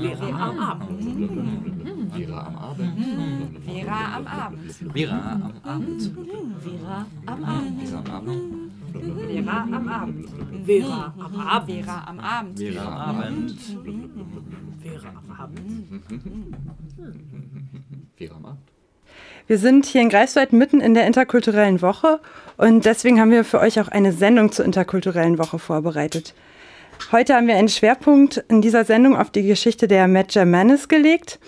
Vera am Abend. Vera am Abend. Vera am Abend. Vera am Abend. Vera am Abend. Vera am Abend. Vera am Abend. Vera am Abend. Vera am Abend. Vera am Abend. Vera am Abend. Vera am Abend. Wir sind hier in Greifswald mitten in der interkulturellen Woche und deswegen haben wir für euch auch eine Sendung zur interkulturellen Woche vorbereitet. Heute haben wir einen Schwerpunkt in dieser Sendung auf die Geschichte der Manis gelegt.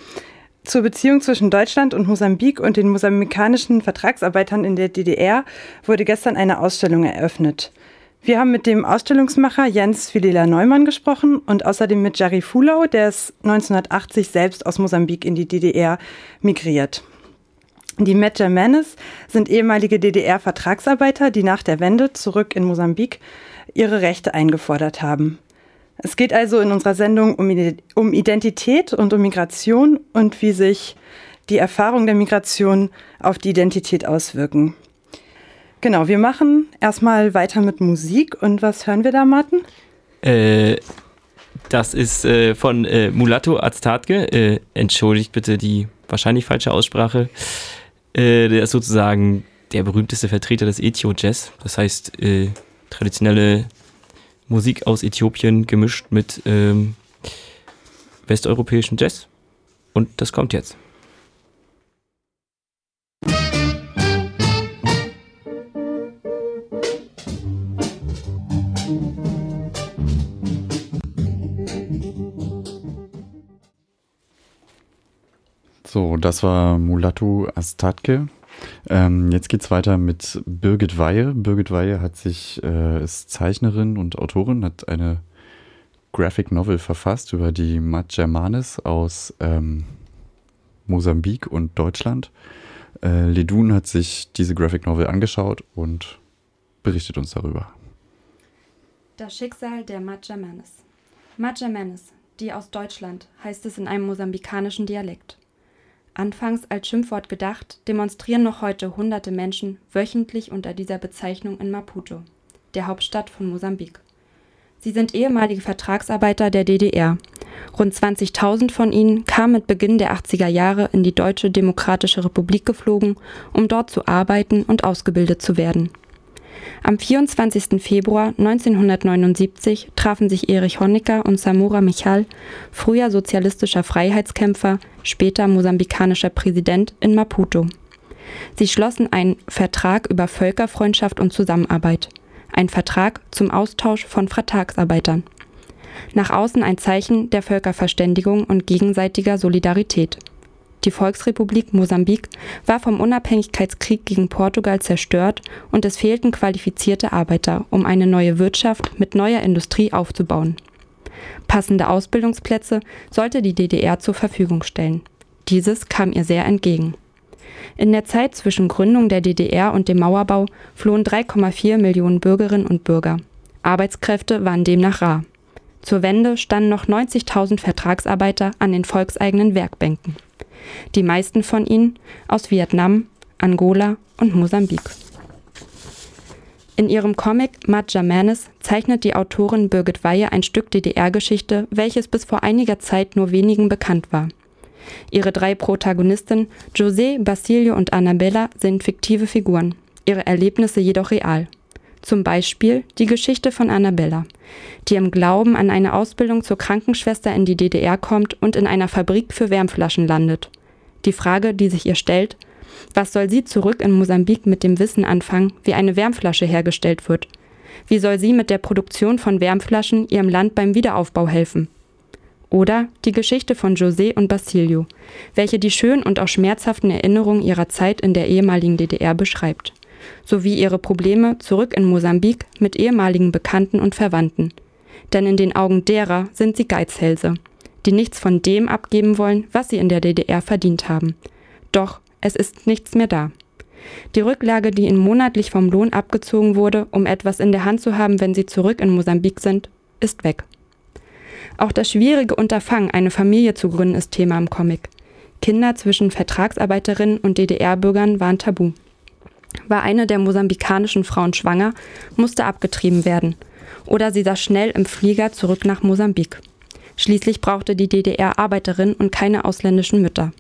Zur Beziehung zwischen Deutschland und Mosambik und den mosambikanischen Vertragsarbeitern in der DDR wurde gestern eine Ausstellung eröffnet. Wir haben mit dem Ausstellungsmacher Jens Philela Neumann gesprochen und außerdem mit Jerry Fulau, der ist 1980 selbst aus Mosambik in die DDR migriert. Die Manis sind ehemalige DDR-Vertragsarbeiter, die nach der Wende zurück in Mosambik ihre Rechte eingefordert haben. Es geht also in unserer Sendung um Identität und um Migration und wie sich die Erfahrung der Migration auf die Identität auswirken. Genau, wir machen erstmal weiter mit Musik. Und was hören wir da, Martin? Äh, das ist äh, von äh, Mulatto Aztatke. Äh, entschuldigt bitte die wahrscheinlich falsche Aussprache. Äh, der ist sozusagen der berühmteste Vertreter des Ethio-Jazz. Das heißt, äh, traditionelle Musik aus Äthiopien gemischt mit ähm, westeuropäischem Jazz. Und das kommt jetzt. So, das war Mulatu Astatke ähm, jetzt es weiter mit Birgit Weihe. Birgit Weihe hat sich, äh, ist Zeichnerin und Autorin, hat eine Graphic Novel verfasst über die Majermanes aus ähm, Mosambik und Deutschland. Äh, Ledun hat sich diese Graphic Novel angeschaut und berichtet uns darüber. Das Schicksal der Majermanes. Majermanes, die aus Deutschland, heißt es in einem mosambikanischen Dialekt. Anfangs als Schimpfwort gedacht, demonstrieren noch heute hunderte Menschen wöchentlich unter dieser Bezeichnung in Maputo, der Hauptstadt von Mosambik. Sie sind ehemalige Vertragsarbeiter der DDR. Rund 20.000 von ihnen kamen mit Beginn der 80er Jahre in die Deutsche Demokratische Republik geflogen, um dort zu arbeiten und ausgebildet zu werden am 24. Februar 1979 trafen sich Erich Honecker und Samora Michal, früher sozialistischer Freiheitskämpfer, später mosambikanischer Präsident, in Maputo. Sie schlossen einen Vertrag über Völkerfreundschaft und Zusammenarbeit, ein Vertrag zum Austausch von Vertragsarbeitern. Nach außen ein Zeichen der Völkerverständigung und gegenseitiger Solidarität die Volksrepublik Mosambik war vom Unabhängigkeitskrieg gegen Portugal zerstört und es fehlten qualifizierte Arbeiter, um eine neue Wirtschaft mit neuer Industrie aufzubauen. Passende Ausbildungsplätze sollte die DDR zur Verfügung stellen. Dieses kam ihr sehr entgegen. In der Zeit zwischen Gründung der DDR und dem Mauerbau flohen 3,4 Millionen Bürgerinnen und Bürger. Arbeitskräfte waren demnach rar. Zur Wende standen noch 90.000 Vertragsarbeiter an den volkseigenen Werkbänken die meisten von ihnen aus Vietnam, Angola und Mosambik. In ihrem Comic Manes zeichnet die Autorin Birgit Weihe ein Stück DDR-Geschichte, welches bis vor einiger Zeit nur wenigen bekannt war. Ihre drei Protagonisten, José, Basilio und Annabella, sind fiktive Figuren, ihre Erlebnisse jedoch real. Zum Beispiel die Geschichte von Annabella, die im Glauben an eine Ausbildung zur Krankenschwester in die DDR kommt und in einer Fabrik für Wärmflaschen landet. Die Frage, die sich ihr stellt, was soll sie zurück in Mosambik mit dem Wissen anfangen, wie eine Wärmflasche hergestellt wird? Wie soll sie mit der Produktion von Wärmflaschen ihrem Land beim Wiederaufbau helfen? Oder die Geschichte von José und Basilio, welche die schönen und auch schmerzhaften Erinnerungen ihrer Zeit in der ehemaligen DDR beschreibt, sowie ihre Probleme zurück in Mosambik mit ehemaligen Bekannten und Verwandten. Denn in den Augen derer sind sie Geizhälse die nichts von dem abgeben wollen, was sie in der DDR verdient haben. Doch es ist nichts mehr da. Die Rücklage, die ihnen monatlich vom Lohn abgezogen wurde, um etwas in der Hand zu haben, wenn sie zurück in Mosambik sind, ist weg. Auch das schwierige Unterfangen, eine Familie zu gründen, ist Thema im Comic. Kinder zwischen Vertragsarbeiterinnen und DDR-Bürgern waren tabu. War eine der mosambikanischen Frauen schwanger, musste abgetrieben werden. Oder sie saß schnell im Flieger zurück nach Mosambik. Schließlich brauchte die DDR Arbeiterinnen und keine ausländischen Mütter.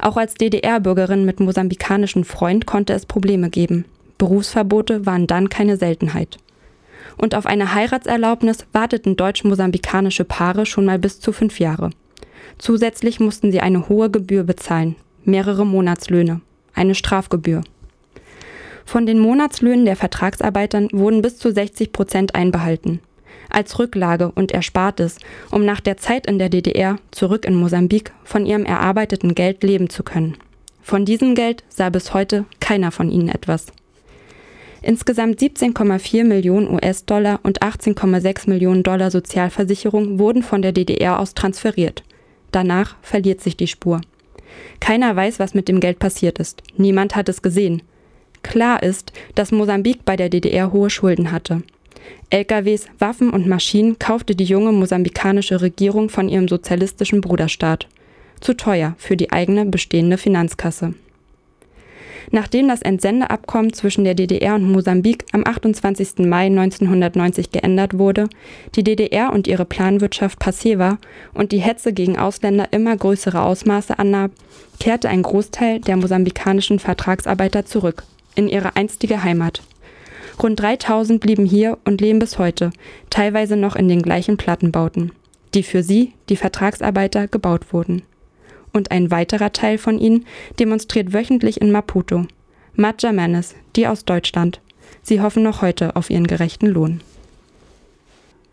Auch als DDR-Bürgerin mit mosambikanischem Freund konnte es Probleme geben. Berufsverbote waren dann keine Seltenheit. Und auf eine Heiratserlaubnis warteten deutsch-mosambikanische Paare schon mal bis zu fünf Jahre. Zusätzlich mussten sie eine hohe Gebühr bezahlen, mehrere Monatslöhne, eine Strafgebühr. Von den Monatslöhnen der Vertragsarbeitern wurden bis zu 60 Prozent einbehalten. Als Rücklage und Erspartes, um nach der Zeit in der DDR zurück in Mosambik von ihrem erarbeiteten Geld leben zu können. Von diesem Geld sah bis heute keiner von ihnen etwas. Insgesamt 17,4 Millionen US-Dollar und 18,6 Millionen Dollar Sozialversicherung wurden von der DDR aus transferiert. Danach verliert sich die Spur. Keiner weiß, was mit dem Geld passiert ist. Niemand hat es gesehen. Klar ist, dass Mosambik bei der DDR hohe Schulden hatte. LKWs, Waffen und Maschinen kaufte die junge mosambikanische Regierung von ihrem sozialistischen Bruderstaat. Zu teuer für die eigene bestehende Finanzkasse. Nachdem das Entsendeabkommen zwischen der DDR und Mosambik am 28. Mai 1990 geändert wurde, die DDR und ihre Planwirtschaft passé war und die Hetze gegen Ausländer immer größere Ausmaße annahm, kehrte ein Großteil der mosambikanischen Vertragsarbeiter zurück in ihre einstige Heimat. Rund 3000 blieben hier und leben bis heute, teilweise noch in den gleichen Plattenbauten, die für sie, die Vertragsarbeiter, gebaut wurden und ein weiterer Teil von ihnen demonstriert wöchentlich in Maputo. Madja Manes, die aus Deutschland. Sie hoffen noch heute auf ihren gerechten Lohn.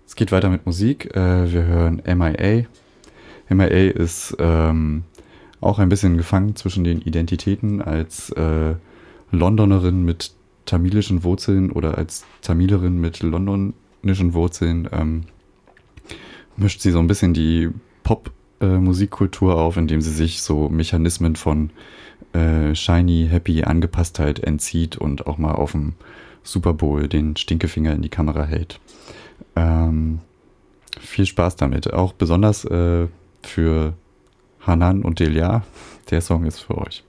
Es geht weiter mit Musik. Äh, wir hören MIA. MIA ist ähm, auch ein bisschen gefangen zwischen den Identitäten als äh, Londonerin mit tamilischen Wurzeln oder als Tamilerin mit londonischen Wurzeln. Ähm, mischt sie so ein bisschen die Pop- äh, auf, indem sie sich so Mechanismen von äh, shiny, happy Angepasstheit entzieht und auch mal auf dem Super Bowl den Stinkefinger in die Kamera hält. Ähm, viel Spaß damit. Auch besonders äh, für Hanan und Delia. Der Song ist für euch.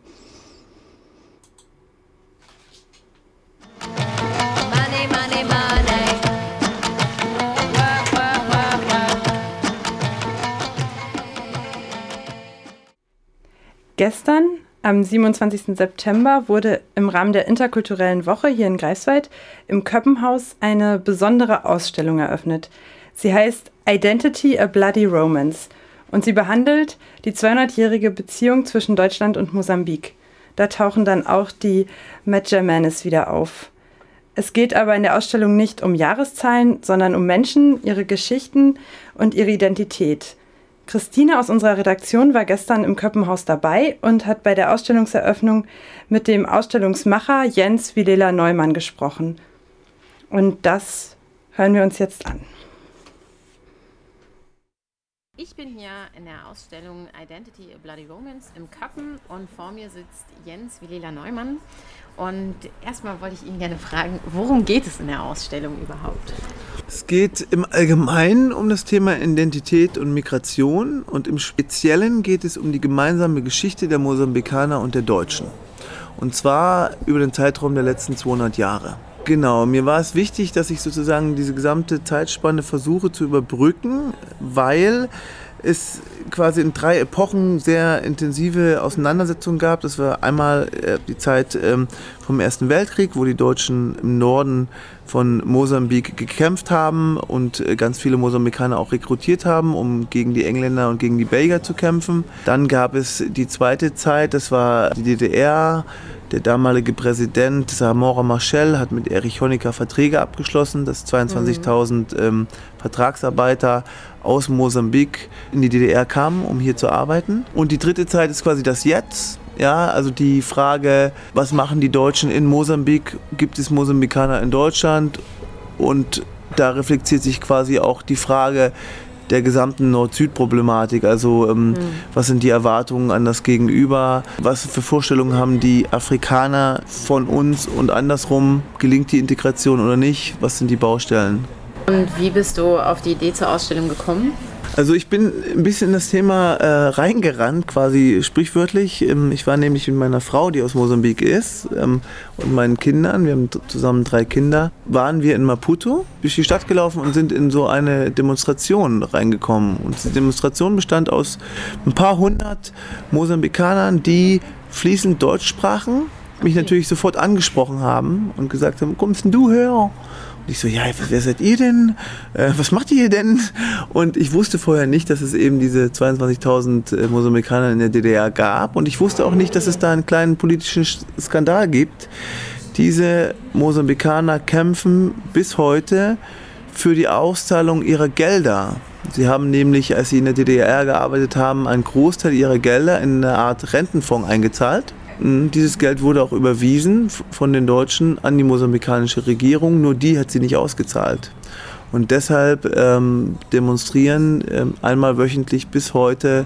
Gestern, am 27. September, wurde im Rahmen der interkulturellen Woche hier in Greifswald im Köppenhaus eine besondere Ausstellung eröffnet. Sie heißt Identity a Bloody Romance und sie behandelt die 200-jährige Beziehung zwischen Deutschland und Mosambik. Da tauchen dann auch die Medjamanes wieder auf. Es geht aber in der Ausstellung nicht um Jahreszahlen, sondern um Menschen, ihre Geschichten und ihre Identität. Christine aus unserer Redaktion war gestern im Köppenhaus dabei und hat bei der Ausstellungseröffnung mit dem Ausstellungsmacher Jens Vilela Neumann gesprochen. Und das hören wir uns jetzt an. Ich bin hier in der Ausstellung Identity a Bloody Romance im Köppen und vor mir sitzt Jens Vilela Neumann. Und erstmal wollte ich ihn gerne fragen, worum geht es in der Ausstellung überhaupt? Es geht im Allgemeinen um das Thema Identität und Migration und im Speziellen geht es um die gemeinsame Geschichte der Mosambikaner und der Deutschen. Und zwar über den Zeitraum der letzten 200 Jahre. Genau, mir war es wichtig, dass ich sozusagen diese gesamte Zeitspanne versuche zu überbrücken, weil es quasi in drei Epochen sehr intensive Auseinandersetzungen gab. Das war einmal äh, die Zeit ähm, vom Ersten Weltkrieg, wo die Deutschen im Norden von Mosambik gekämpft haben und äh, ganz viele Mosambikaner auch rekrutiert haben, um gegen die Engländer und gegen die Belgier zu kämpfen. Dann gab es die zweite Zeit, das war die DDR. Der damalige Präsident Samora Machel hat mit Erich Honecker Verträge abgeschlossen, dass 22.000 mhm. ähm, Vertragsarbeiter aus Mosambik in die DDR kamen, um hier zu arbeiten. Und die dritte Zeit ist quasi das Jetzt. Ja, also die Frage, was machen die Deutschen in Mosambik? Gibt es Mosambikaner in Deutschland? Und da reflektiert sich quasi auch die Frage der gesamten Nord-Süd-Problematik. Also ähm, mhm. was sind die Erwartungen an das Gegenüber? Was für Vorstellungen haben die Afrikaner von uns und andersrum? Gelingt die Integration oder nicht? Was sind die Baustellen? Und wie bist du auf die Idee zur Ausstellung gekommen? Also ich bin ein bisschen in das Thema äh, reingerannt, quasi sprichwörtlich. Ähm, ich war nämlich mit meiner Frau, die aus Mosambik ist, ähm, und meinen Kindern, wir haben zusammen drei Kinder, waren wir in Maputo durch die Stadt gelaufen und sind in so eine Demonstration reingekommen. Und die Demonstration bestand aus ein paar hundert Mosambikanern, die fließend Deutsch sprachen, mich natürlich sofort angesprochen haben und gesagt haben, kommst denn du her? Und ich so, ja, wer seid ihr denn? Äh, was macht ihr denn? Und ich wusste vorher nicht, dass es eben diese 22.000 äh, Mosambikaner in der DDR gab. Und ich wusste auch nicht, dass es da einen kleinen politischen Skandal gibt. Diese Mosambikaner kämpfen bis heute für die Auszahlung ihrer Gelder. Sie haben nämlich, als sie in der DDR gearbeitet haben, einen Großteil ihrer Gelder in eine Art Rentenfonds eingezahlt. Hm, dieses Geld wurde auch überwiesen von den Deutschen an die mosambikanische Regierung, nur die hat sie nicht ausgezahlt. Und deshalb ähm, demonstrieren ähm, einmal wöchentlich bis heute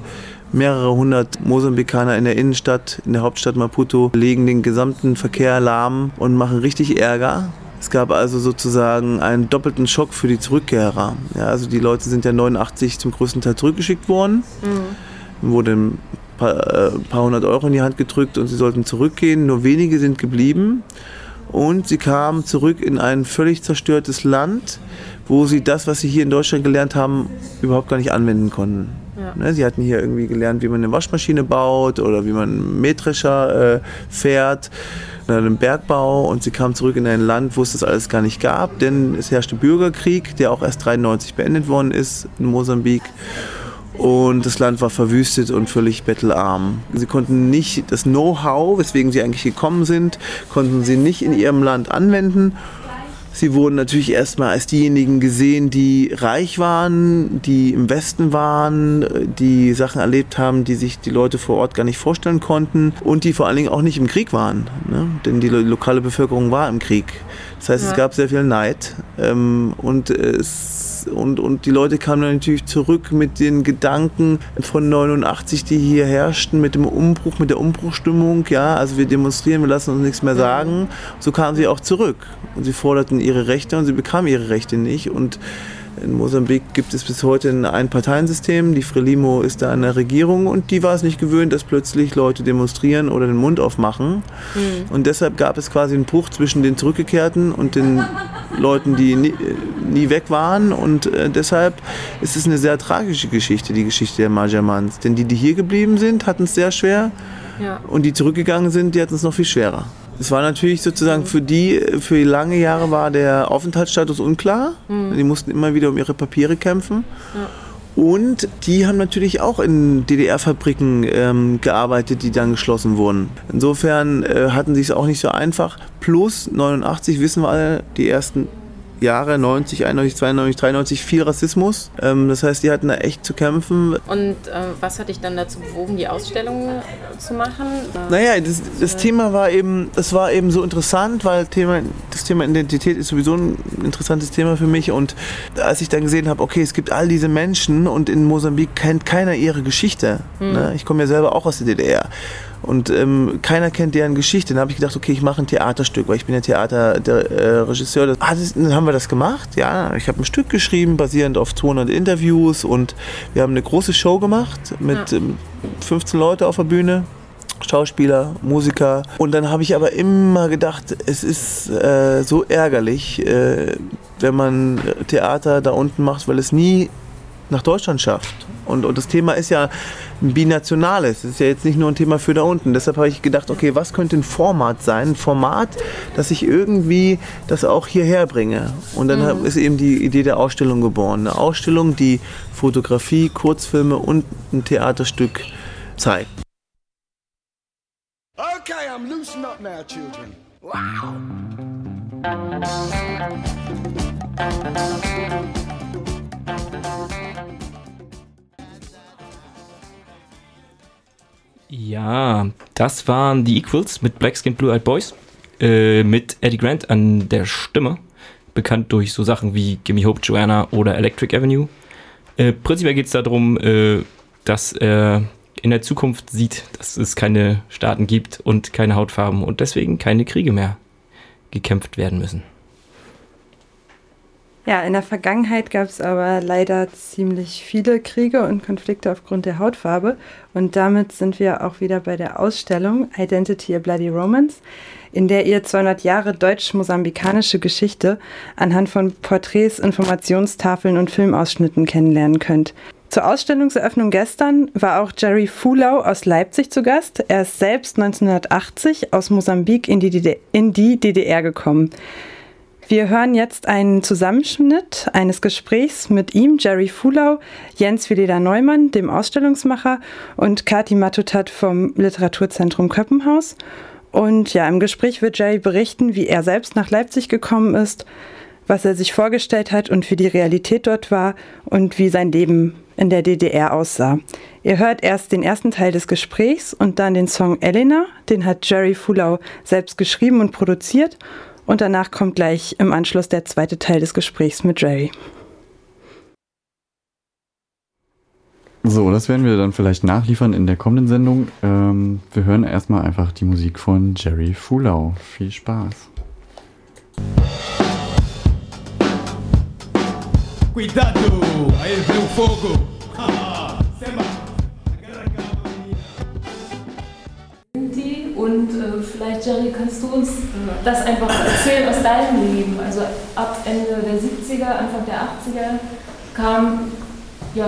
mehrere hundert Mosambikaner in der Innenstadt, in der Hauptstadt Maputo, legen den gesamten Verkehr lahm und machen richtig Ärger. Es gab also sozusagen einen doppelten Schock für die Zurückkehrer. Ja, also die Leute sind ja 89 zum größten Teil zurückgeschickt worden. Mhm. Wurde paar, äh, paar hundert Euro in die Hand gedrückt und sie sollten zurückgehen. Nur wenige sind geblieben. Und sie kamen zurück in ein völlig zerstörtes Land, wo sie das, was sie hier in Deutschland gelernt haben, überhaupt gar nicht anwenden konnten. Ja. Ne, sie hatten hier irgendwie gelernt, wie man eine Waschmaschine baut oder wie man einen Mähdrescher äh, fährt oder einen Bergbau und sie kamen zurück in ein Land, wo es das alles gar nicht gab, denn es herrschte Bürgerkrieg, der auch erst 93 beendet worden ist in Mosambik und das Land war verwüstet und völlig bettelarm. Sie konnten nicht das Know-how, weswegen sie eigentlich gekommen sind, konnten sie nicht in ihrem Land anwenden. Sie wurden natürlich erstmal als diejenigen gesehen, die reich waren, die im Westen waren, die Sachen erlebt haben, die sich die Leute vor Ort gar nicht vorstellen konnten und die vor allen Dingen auch nicht im Krieg waren. Ne? Denn die lokale Bevölkerung war im Krieg. Das heißt, ja. es gab sehr viel Neid ähm, und es und, und die Leute kamen natürlich zurück mit den Gedanken von 89, die hier herrschten, mit dem Umbruch, mit der Umbruchstimmung. Ja, also wir demonstrieren, wir lassen uns nichts mehr sagen. So kamen sie auch zurück und sie forderten ihre Rechte und sie bekamen ihre Rechte nicht. Und in Mosambik gibt es bis heute ein Einparteiensystem. Die Frelimo ist da an der Regierung und die war es nicht gewöhnt, dass plötzlich Leute demonstrieren oder den Mund aufmachen. Mhm. Und deshalb gab es quasi einen Bruch zwischen den Zurückgekehrten und den Leuten, die nie, nie weg waren. Und äh, deshalb ist es eine sehr tragische Geschichte, die Geschichte der Majamans. Denn die, die hier geblieben sind, hatten es sehr schwer. Ja. Und die zurückgegangen sind, die hatten es noch viel schwerer. Es war natürlich sozusagen für die, für lange Jahre war der Aufenthaltsstatus unklar. Mhm. Die mussten immer wieder um ihre Papiere kämpfen. Ja. Und die haben natürlich auch in DDR-Fabriken ähm, gearbeitet, die dann geschlossen wurden. Insofern äh, hatten sie es auch nicht so einfach. Plus 89 wissen wir alle, die ersten Jahre, 90, 91, 92, 93, viel Rassismus. Ähm, das heißt, die hatten da echt zu kämpfen. Und äh, was hat dich dann dazu bewogen, die Ausstellung zu machen? Naja, das, das Thema war eben, das war eben so interessant, weil Thema, das Thema Identität ist sowieso ein interessantes Thema für mich. Und als ich dann gesehen habe, okay, es gibt all diese Menschen und in Mosambik kennt keiner ihre Geschichte. Mhm. Ne? Ich komme ja selber auch aus der DDR. Und ähm, keiner kennt deren Geschichte. Dann habe ich gedacht, okay, ich mache ein Theaterstück, weil ich bin ja Theaterregisseur. Äh, ah, dann haben wir das gemacht. Ja, ich habe ein Stück geschrieben, basierend auf 200 Interviews und wir haben eine große Show gemacht mit ja. ähm, 15 Leute auf der Bühne. Schauspieler, Musiker. Und dann habe ich aber immer gedacht, es ist äh, so ärgerlich, äh, wenn man Theater da unten macht, weil es nie nach Deutschland schafft. Und, und das Thema ist ja ein binationales. Das ist ja jetzt nicht nur ein Thema für da unten. Deshalb habe ich gedacht, okay, was könnte ein Format sein? Ein Format, dass ich irgendwie das auch hierher bringe. Und dann mhm. ist eben die Idee der Ausstellung geboren. Eine Ausstellung, die Fotografie, Kurzfilme und ein Theaterstück zeigt. Okay, I'm loosen up now, children. Wow. Ja, das waren die Equals mit Black Skin Blue Eyed Boys. Äh, mit Eddie Grant an der Stimme. Bekannt durch so Sachen wie Gimme Hope Joanna oder Electric Avenue. Äh, prinzipiell geht es darum, äh, dass er in der Zukunft sieht, dass es keine Staaten gibt und keine Hautfarben und deswegen keine Kriege mehr gekämpft werden müssen. Ja, in der Vergangenheit gab es aber leider ziemlich viele Kriege und Konflikte aufgrund der Hautfarbe. Und damit sind wir auch wieder bei der Ausstellung Identity a Bloody Romance, in der ihr 200 Jahre deutsch-mosambikanische Geschichte anhand von Porträts, Informationstafeln und Filmausschnitten kennenlernen könnt. Zur Ausstellungseröffnung gestern war auch Jerry Fulau aus Leipzig zu Gast. Er ist selbst 1980 aus Mosambik in die, DDR, in die DDR gekommen. Wir hören jetzt einen Zusammenschnitt eines Gesprächs mit ihm, Jerry Fulau, Jens Willeder Neumann, dem Ausstellungsmacher, und Kati Matutat vom Literaturzentrum Köppenhaus. Und ja, im Gespräch wird Jerry berichten, wie er selbst nach Leipzig gekommen ist, was er sich vorgestellt hat und wie die Realität dort war und wie sein Leben in der DDR aussah. Ihr hört erst den ersten Teil des Gesprächs und dann den Song Elena, den hat Jerry Fulau selbst geschrieben und produziert und danach kommt gleich im Anschluss der zweite Teil des Gesprächs mit Jerry. So, das werden wir dann vielleicht nachliefern in der kommenden Sendung. Ähm, wir hören erstmal einfach die Musik von Jerry Fulau. Viel Spaß. Cuidado, aí vem o fogo. Und Jerry, kannst du uns das einfach erzählen aus deinem Leben? Also ab Ende der 70er, Anfang der 80er kamen, ja,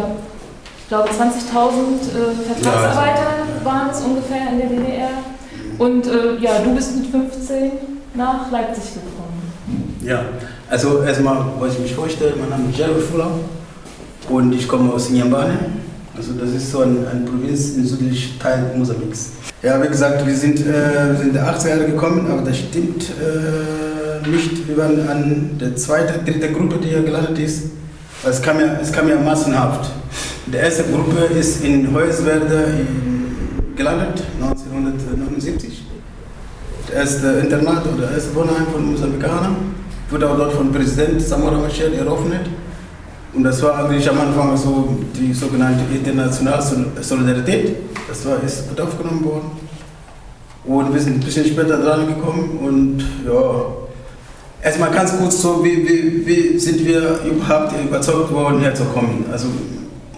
ich glaube 20.000 äh, Vertragsarbeiter waren es ungefähr in der DDR. Und äh, ja, du bist mit 15 nach Leipzig gekommen. Ja, also erstmal wollte ich mich vorstellen, mein Name ist Jerry Fuller und ich komme aus Nyambane. Also das ist so eine ein Provinz im südlichen Teil Mosambiks. Ja, wie gesagt, wir sind, äh, sind in der 80er Jahre gekommen, aber das stimmt äh, nicht. Wir waren an der zweiten, dritten Gruppe, die hier gelandet ist. Es kam ja, es kam ja massenhaft. Die erste Gruppe ist in Heuswerde gelandet, 1979. Das erste Internat oder das erste Wohnheim von Mosambikanern wurde auch dort von Präsident Samora Machel eröffnet. Und das war eigentlich am Anfang so die sogenannte internationale Solidarität. Das war, ist gut aufgenommen worden. Und wir sind ein bisschen später dran gekommen und ja, erstmal ganz kurz so, wie, wie, wie sind wir überhaupt überzeugt worden, herzukommen. Also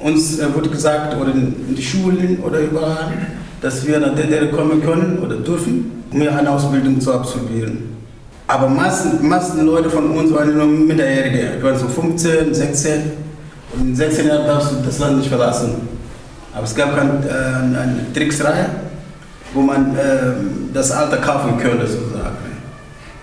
uns wurde gesagt, oder in die Schulen oder überall, dass wir nach DDR kommen können oder dürfen, um hier eine Ausbildung zu absolvieren. Aber Massen, Massen Leute von uns waren nur Minderjährige, die waren so 15, 16. Und in 16 Jahren darfst du das Land nicht verlassen. Aber es gab eine, äh, eine Tricksreihe, wo man äh, das Alter kaufen könnte, sozusagen.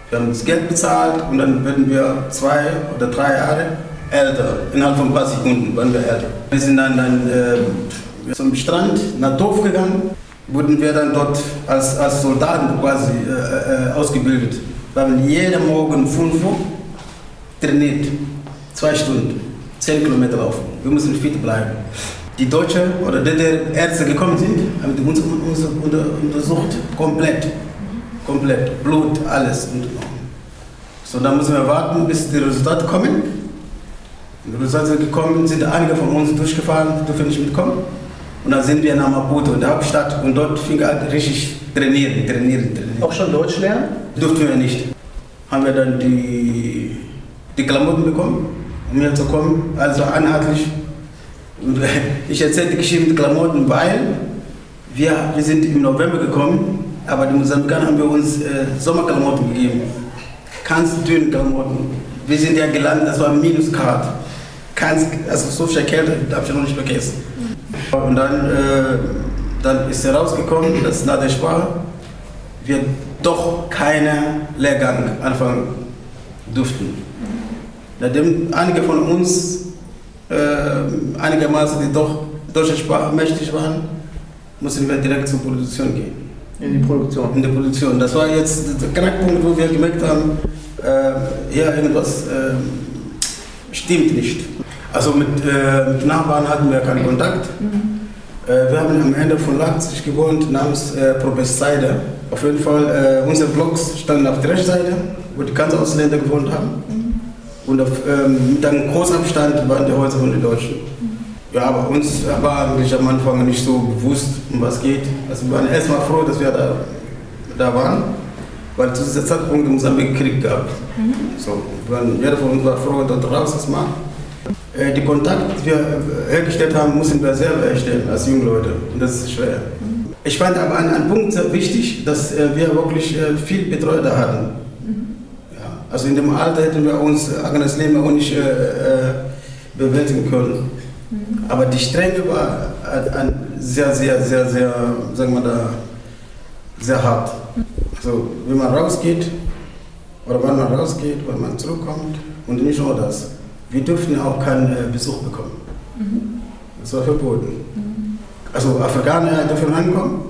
Wir haben das Geld bezahlt und dann werden wir zwei oder drei Jahre älter. Innerhalb von ein paar Sekunden waren wir älter. Wir sind dann, dann äh, zum Strand nach Dorf gegangen, wurden wir dann dort als, als Soldaten quasi äh, äh ausgebildet. Wir haben jeden Morgen 5 Uhr trainiert, zwei Stunden, 10 Kilometer laufen. Wir müssen fit bleiben. Die Deutschen oder die, die Ärzte gekommen sind, haben uns, uns untersucht, komplett. Komplett, Blut, alles. So, dann müssen wir warten, bis die Resultate kommen. Die Resultate sind gekommen, sind einige von uns durchgefahren, dürfen nicht mitkommen. Und dann sind wir nach Maputo, der Hauptstadt, und dort fing an richtig trainieren, trainieren, trainieren. Auch schon Deutsch lernen? Durften wir nicht. Haben wir dann die, die Klamotten bekommen, um hier zu kommen, also einheitlich. Und ich erzähle die Geschichte mit Klamotten, weil wir, wir sind im November gekommen, aber die Mosambikaner haben wir uns äh, Sommerklamotten gegeben. Ganz dünne Klamotten. Wir sind ja gelandet, das war Minusgrad. Ganz, also so viel Kälte darf ich noch nicht vergessen. Und dann, äh, dann ist herausgekommen, dass nach der Sprache wir doch keinen Lehrgang anfangen durften. Nachdem einige von uns äh, einigermaßen die doch deutsche Sprache mächtig waren, mussten wir direkt zur Produktion gehen. In die Produktion? In die Produktion. Das war jetzt der Knackpunkt, wo wir gemerkt haben, äh, ja, irgendwas äh, stimmt nicht. Also mit, äh, mit Nachbarn hatten wir keinen Kontakt. Mhm. Äh, wir haben am Ende von Leipzig gewohnt, namens äh, Probestseide. Auf jeden Fall, äh, unsere Blogs standen auf der rechten Seite, wo die ganzen Ausländer gewohnt haben. Mhm. Und auf, ähm, mit einem Großabstand waren die Häuser von den Deutschen. Mhm. Ja, aber uns war eigentlich am Anfang nicht so bewusst, um was geht. Also wir waren erstmal froh, dass wir da, da waren. weil zu dieser Zeitpunkt in Mosambik Krieg gab. Mhm. So, weil jeder von uns war froh, dort raus ist mal. Äh, Die Kontakte, die wir hergestellt haben, mussten wir selber herstellen als junge Leute. Und das ist schwer. Ich fand aber einen, einen Punkt sehr wichtig, dass äh, wir wirklich äh, viel Betreuer da hatten. Ja, also in dem Alter hätten wir uns äh, eigenes Leben auch nicht äh, äh, bewältigen können. Aber die Strenge war äh, sehr, sehr, sehr, sehr, sagen wir da, sehr hart. Also wenn man rausgeht, oder wann man rausgeht, wann man zurückkommt und nicht nur das. Wir durften auch keinen äh, Besuch bekommen. Das war verboten. Also Afrikaner dürfen reinkommen,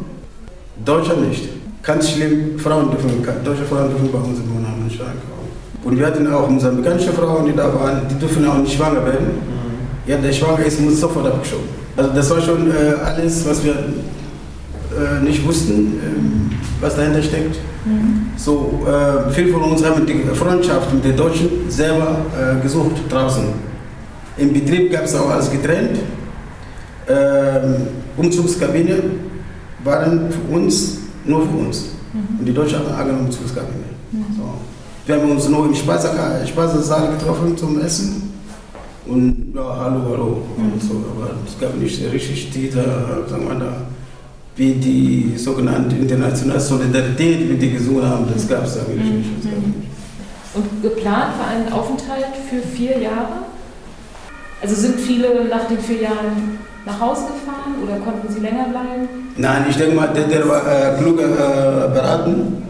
Deutsche nicht. Ganz schlimm, Frauen dürfen, deutsche Frauen dürfen bei uns im Wohnheim nicht reinkommen. Und wir hatten auch mosambikanische Frauen, die da waren, die dürfen auch nicht schwanger werden. Ja, der schwanger ist, muss sofort abgeschoben. Also das war schon äh, alles, was wir äh, nicht wussten, ähm, was dahinter steckt. So, äh, viele von uns haben die Freundschaft mit den Deutschen selber äh, gesucht draußen. Im Betrieb gab es auch alles getrennt. Ähm, Umzugskabine waren für uns, nur für uns. Und die Deutschen hatten eine Umzugskabine. So. Wir haben uns nur im Speisesaal Speisesaal getroffen zum Essen. Und ja, hallo, hallo. Und so. Aber es gab nicht richtig diese, sagen wir da, wie die sogenannte internationale Solidarität, wie die gesungen haben, das gab es eigentlich nicht. Gab's nicht. Und geplant war ein Aufenthalt für vier Jahre? Also sind viele nach den vier Jahren nach Hause gefahren oder konnten sie länger bleiben? Nein, ich denke mal, der, der war äh, klug äh, beraten.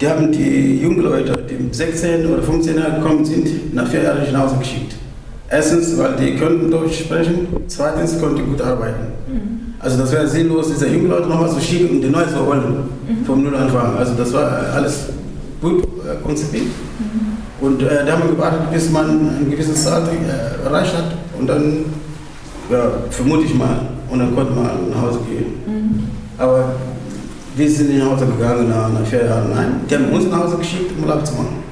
Die haben die jungen Leute, die mit 16 oder 15 Jahren gekommen sind, nach vier Jahren nach Hause geschickt. Erstens, weil die könnten Deutsch sprechen, zweitens konnten die gut arbeiten. Also das wäre sinnlos, diese jungen Leute nochmal zu schicken und die neu zu holen, vom Null anfangen. Also das war alles gut äh, konzipiert. Und äh, da haben wir gewartet, bis man ein gewisses Alter äh, erreicht hat und dann, ja, vermute ich mal, und dann konnte man nach Hause gehen. Aber wir sind nach Hause gegangen nach, nach vier Jahren. Nein, die haben uns nach Hause geschickt, um Urlaub zu machen.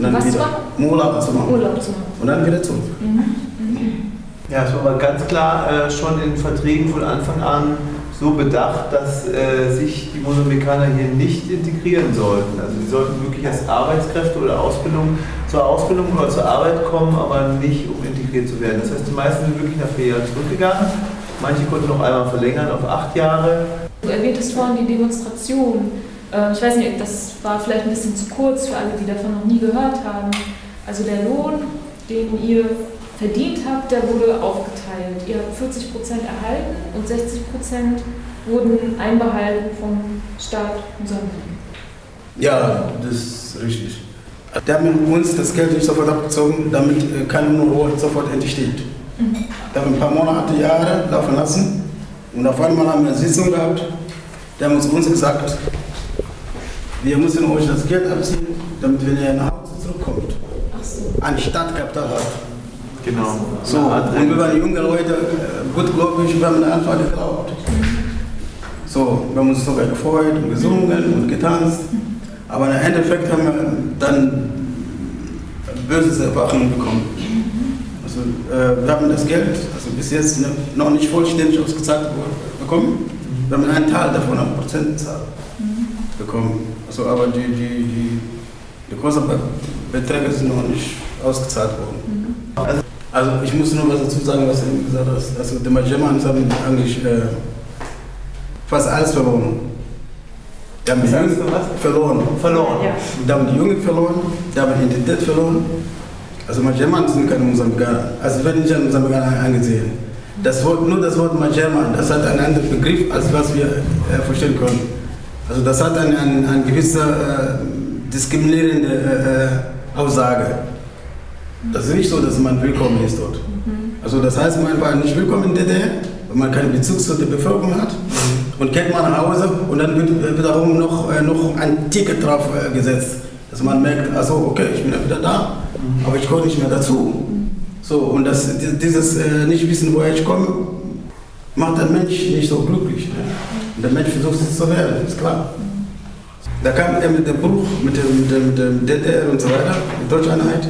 Und dann Was wieder, zu Urlaub zu machen. Urlaub zu machen. Und dann wieder zurück. Ja, es war aber ganz klar äh, schon in den Verträgen von Anfang an so bedacht, dass äh, sich die Mosambikaner hier nicht integrieren sollten. Also sie sollten wirklich als Arbeitskräfte oder Ausbildung zur Ausbildung oder zur Arbeit kommen, aber nicht um integriert zu werden. Das heißt, die meisten sind wirklich nach vier Jahren zurückgegangen. Manche konnten noch einmal verlängern auf acht Jahre. Du erwähntest vorhin die Demonstration. Äh, Ich weiß nicht, das war vielleicht ein bisschen zu kurz für alle, die davon noch nie gehört haben. Also der Lohn, den ihr verdient habt, der wurde aufgeteilt. Ihr habt 40 Prozent erhalten und 60 Prozent wurden einbehalten vom Staat Mosambik. Ja, das ist richtig. Die haben uns das Geld nicht sofort abgezogen, damit äh, keine Unruhe sofort entsteht. Da haben wir ein paar Monate, Jahre laufen lassen und auf einmal haben wir eine Sitzung gehabt. Die haben uns gesagt, wir müssen euch das Geld abziehen, damit wenn ihr nach Hause zurückkommt. Anstatt Kapital hat. Genau. So, und wir waren junge Leute, äh, gutgläubig, wir haben einfach geglaubt. So, wir haben uns sogar gefreut und gesungen und getanzt. Aber im Endeffekt haben wir dann böses Erwachen bekommen. Also, äh, wir haben das Geld, also bis jetzt noch nicht vollständig ausgezahlt bekommen. Wir haben einen Teil davon an Prozentzahl bekommen. Also, aber die, die, die, die großen Be- Beträge sind noch nicht ausgezahlt worden. Also, also ich muss nur was dazu sagen, was du gesagt hast. Also die Germans haben eigentlich äh, fast alles verloren. Die haben die Jugend verloren. Verloren. Die haben die Jugend verloren, die haben die Identität verloren. Also Majerman sind keine Mosambikaner. Also werden nicht als Mosambikaner angesehen. Das Wort, nur das Wort Majerman, das hat einen anderen Begriff, als was wir äh, verstehen können. Also das hat eine, eine, eine gewisse äh, diskriminierende äh, Aussage. Das ist nicht so, dass man willkommen ist dort. Also das heißt, man war nicht willkommen in der DDR, weil man keinen Bezug zu der Bevölkerung hat. Und geht man nach Hause und dann wird äh, wiederum noch, äh, noch ein Ticket drauf äh, gesetzt. Dass man merkt, also okay, ich bin ja wieder da, aber ich komme nicht mehr dazu. So, und das, di- dieses äh, nicht wissen, woher ich komme, macht den Mensch nicht so glücklich. Ne? Und der Mensch versucht es zu werden, ist klar. Da kam er mit dem Bruch, mit dem, dem, dem DDR und so weiter, mit Deutscheinheit.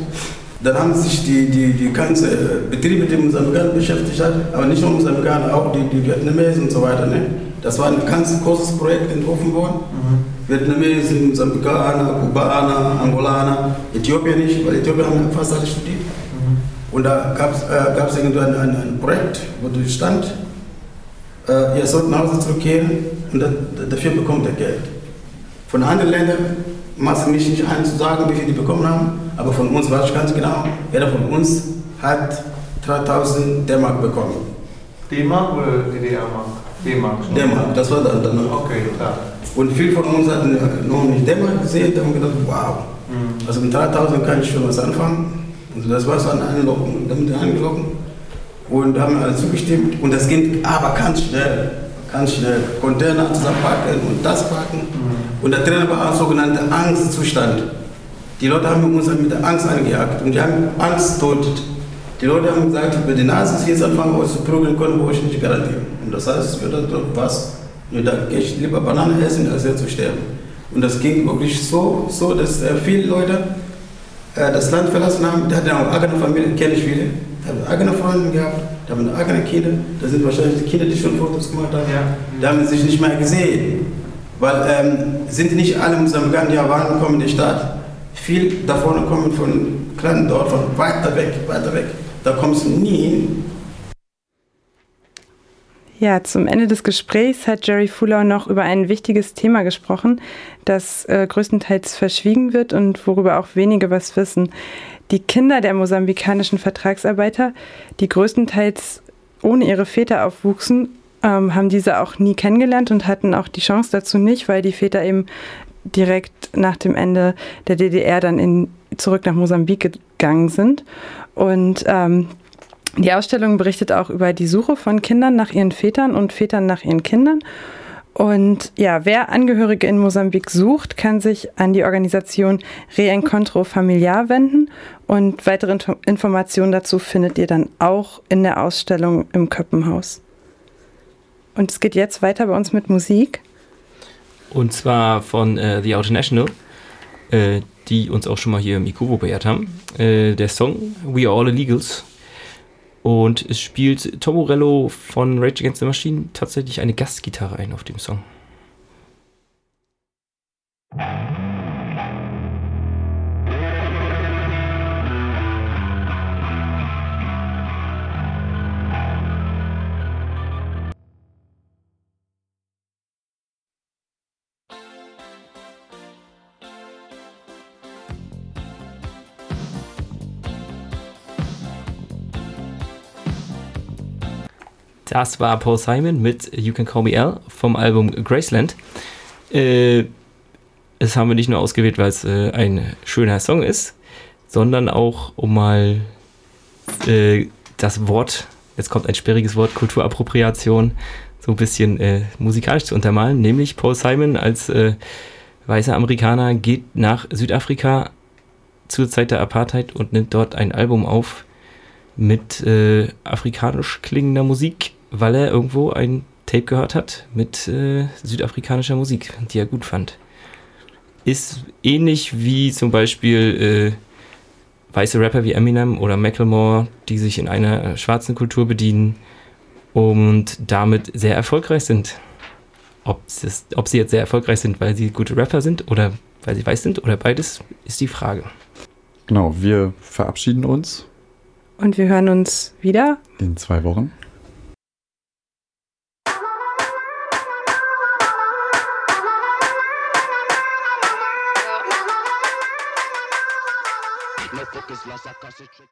Dann haben sich die, die, die ganze Betriebe, die Mosambikaner beschäftigt hat, aber nicht nur Mosambikaner, auch die, die Vietnamesen und so weiter. Ne? Das war ein ganz großes Projekt entworfen worden. Vietnamesen, Mosambikaner, Kubaner, Angolaner, Äthiopier nicht, weil Äthiopier haben fast alle studiert. Und da gab es äh, gab's irgendwann ein, ein Projekt, wo du stand, äh, ihr sollt nach Hause zurückkehren und da, dafür bekommt ihr Geld. Von anderen Ländern maße mich nicht ein zu sagen, wie viel die bekommen haben, aber von uns weiß ich ganz genau, jeder von uns hat 3000 D-Mark bekommen. D-Mark oder DDR-Mark? D-Mark schon. D-Mark, das war dann danach. Okay, klar. Und viele von uns hatten noch nicht D-Mark gesehen, haben gedacht, wow, Mhm. also mit 3000 kann ich schon was anfangen. Also das war so ein Einloggen, damit eingeloggen. Und da haben wir alle zugestimmt. Und das ging aber ganz schnell, ganz schnell. Container zusammenpacken und das packen. Und da drin war ein sogenannter Angstzustand. Die Leute haben uns mit der Angst angejagt und die haben Angst totet. Die Leute haben gesagt, über die Nase ist jetzt anfangen, euch zu prügeln können, wo ich nicht garantiere. Und das heißt, wir dachten, was? Und da gehe ich lieber Banane essen, als hier zu sterben. Und das ging wirklich so, so dass viele Leute das Land verlassen haben. Die hatten auch eigene Familie, kenne ich viele. Die haben eigene Freunde gehabt, die haben eigene Kinder. Das sind wahrscheinlich die Kinder, die schon Fotos gemacht haben. Die haben sich nicht mehr gesehen. Weil ähm, sind nicht alle Mosambikaner, die waren, kommen in die Stadt. Viel davon kommen von kleinen Dörfern, weiter weg, weiter weg. Da kommst du nie hin. Ja, zum Ende des Gesprächs hat Jerry Fuller noch über ein wichtiges Thema gesprochen, das äh, größtenteils verschwiegen wird und worüber auch wenige was wissen. Die Kinder der mosambikanischen Vertragsarbeiter, die größtenteils ohne ihre Väter aufwuchsen, ähm, haben diese auch nie kennengelernt und hatten auch die Chance dazu nicht, weil die Väter eben direkt nach dem Ende der DDR dann in, zurück nach Mosambik gegangen sind. Und ähm, die Ausstellung berichtet auch über die Suche von Kindern nach ihren Vätern und Vätern nach ihren Kindern. Und ja, wer Angehörige in Mosambik sucht, kann sich an die Organisation Reencontro Familiar wenden. Und weitere Info Informationen dazu findet ihr dann auch in der Ausstellung im Köppenhaus. Und es geht jetzt weiter bei uns mit Musik. Und zwar von äh, The Outer National, äh, die uns auch schon mal hier im Ikubo beehrt haben. Äh, der Song We Are All Illegals. Und es spielt Tom Morello von Rage Against the Machine tatsächlich eine Gastgitarre ein auf dem Song. Das war Paul Simon mit You Can Call Me L vom Album Graceland. Äh, das haben wir nicht nur ausgewählt, weil es äh, ein schöner Song ist, sondern auch, um mal äh, das Wort, jetzt kommt ein sperriges Wort, Kulturappropriation, so ein bisschen äh, musikalisch zu untermalen. Nämlich Paul Simon als äh, weißer Amerikaner geht nach Südafrika zur Zeit der Apartheid und nimmt dort ein Album auf mit äh, afrikanisch klingender Musik, weil er irgendwo ein Tape gehört hat mit äh, südafrikanischer Musik, die er gut fand. Ist ähnlich wie zum Beispiel äh, weiße Rapper wie Eminem oder Macklemore, die sich in einer schwarzen Kultur bedienen und damit sehr erfolgreich sind. Ob, es, ob sie jetzt sehr erfolgreich sind, weil sie gute Rapper sind oder weil sie weiß sind oder beides, ist die Frage. Genau, wir verabschieden uns. Und wir hören uns wieder in zwei Wochen. lost that concentration.